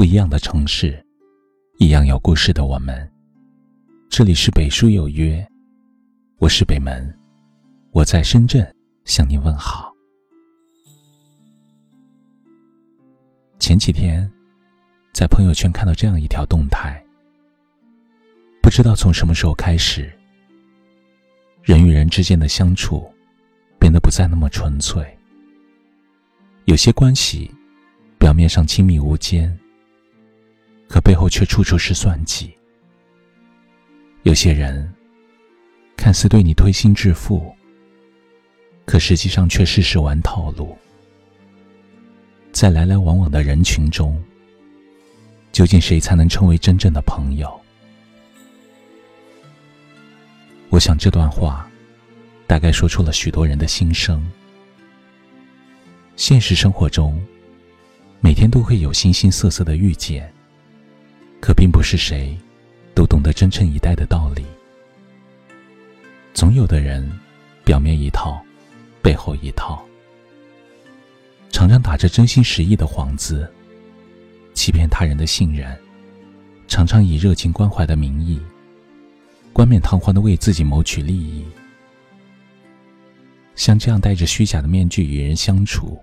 不一样的城市，一样有故事的我们。这里是北书有约，我是北门，我在深圳向您问好。前几天，在朋友圈看到这样一条动态，不知道从什么时候开始，人与人之间的相处变得不再那么纯粹。有些关系，表面上亲密无间，可背后却处处是算计。有些人，看似对你推心置腹，可实际上却事事玩套路。在来来往往的人群中，究竟谁才能称为真正的朋友？我想这段话，大概说出了许多人的心声。现实生活中，每天都会有形形色色的遇见，可并不是谁都懂得真诚以待的道理。总有的人，表面一套，背后一套，常常打着真心实意的幌子，欺骗他人的信任；常常以热情关怀的名义，冠冕堂皇的为自己谋取利益。像这样戴着虚假的面具与人相处。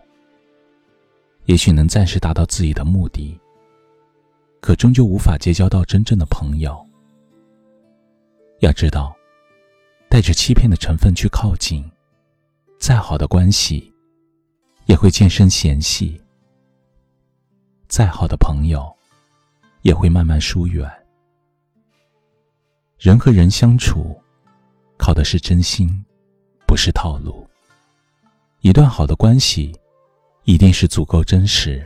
也许能暂时达到自己的目的，可终究无法结交到真正的朋友。要知道，带着欺骗的成分去靠近，再好的关系，也会渐生嫌隙；再好的朋友，也会慢慢疏远。人和人相处，靠的是真心，不是套路。一段好的关系。一定是足够真实，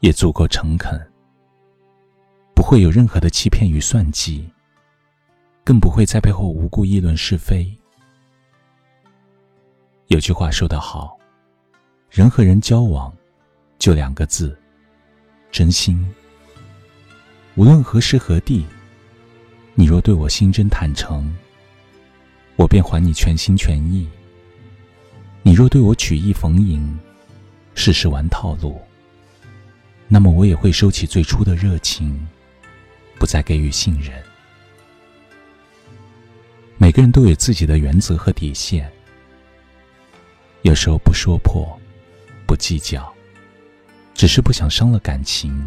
也足够诚恳，不会有任何的欺骗与算计，更不会在背后无故议论是非。有句话说得好，人和人交往，就两个字：真心。无论何时何地，你若对我心真坦诚，我便还你全心全意；你若对我曲意逢迎，事事玩套路，那么我也会收起最初的热情，不再给予信任。每个人都有自己的原则和底线，有时候不说破，不计较，只是不想伤了感情。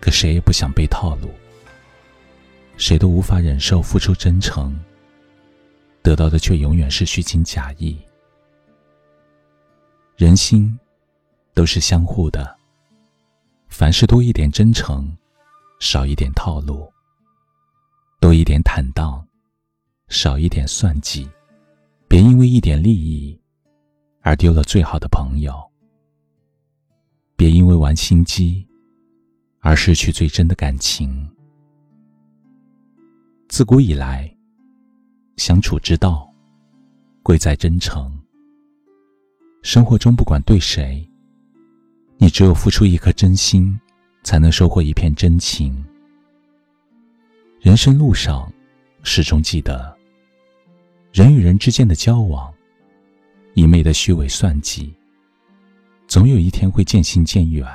可谁也不想被套路，谁都无法忍受付出真诚，得到的却永远是虚情假意。人心都是相互的，凡事多一点真诚，少一点套路；多一点坦荡，少一点算计。别因为一点利益而丢了最好的朋友；别因为玩心机而失去最真的感情。自古以来，相处之道贵在真诚。生活中不管对谁，你只有付出一颗真心，才能收获一片真情。人生路上，始终记得，人与人之间的交往，一昧的虚伪算计，总有一天会渐行渐远。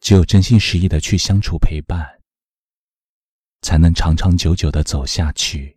只有真心实意的去相处陪伴，才能长长久久的走下去。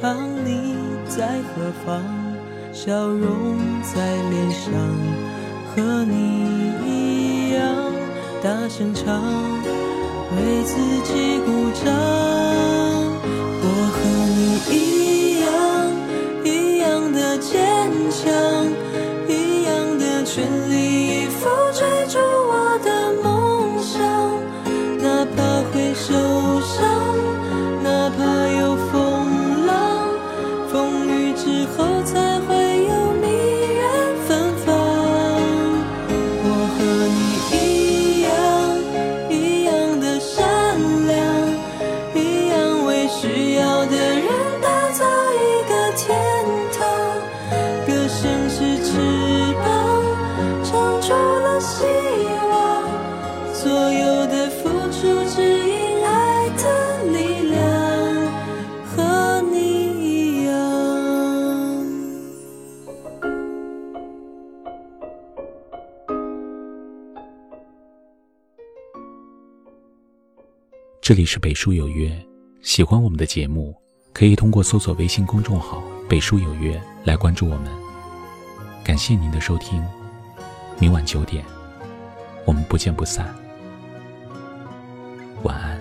唱？你在何方？笑容在脸上，和你一样大声唱。为自己鼓掌。之后才会有迷人芬芳。我和你一样，一样的善良，一样为需要的人打造一个天堂。歌声是翅膀，唱出了希这里是北书有约，喜欢我们的节目，可以通过搜索微信公众号“北书有约”来关注我们。感谢您的收听，明晚九点，我们不见不散。晚安。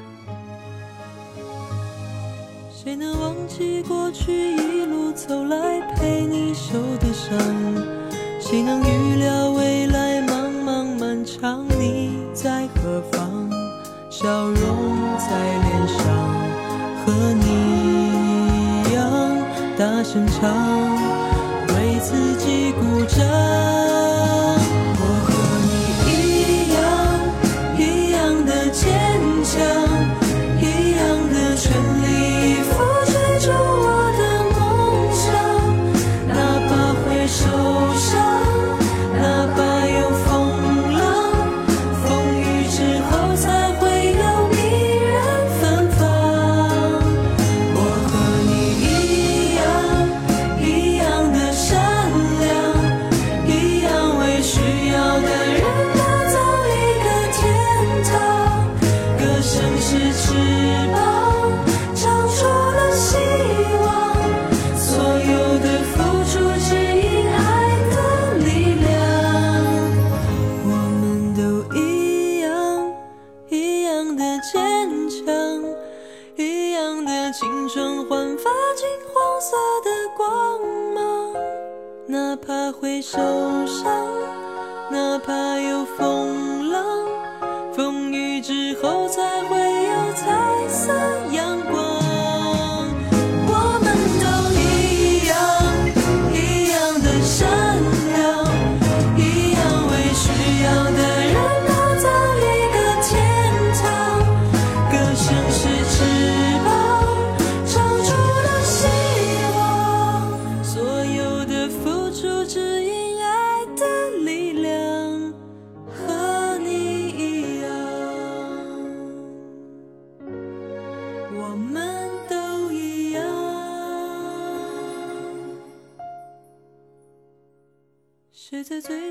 谁能忘记过去一路走来陪你受的伤？谁能预料未来茫茫漫长你在何方？笑容在脸上，和你一样大声唱，为自己鼓掌。哪怕会受伤，哪怕有风浪，风雨之后才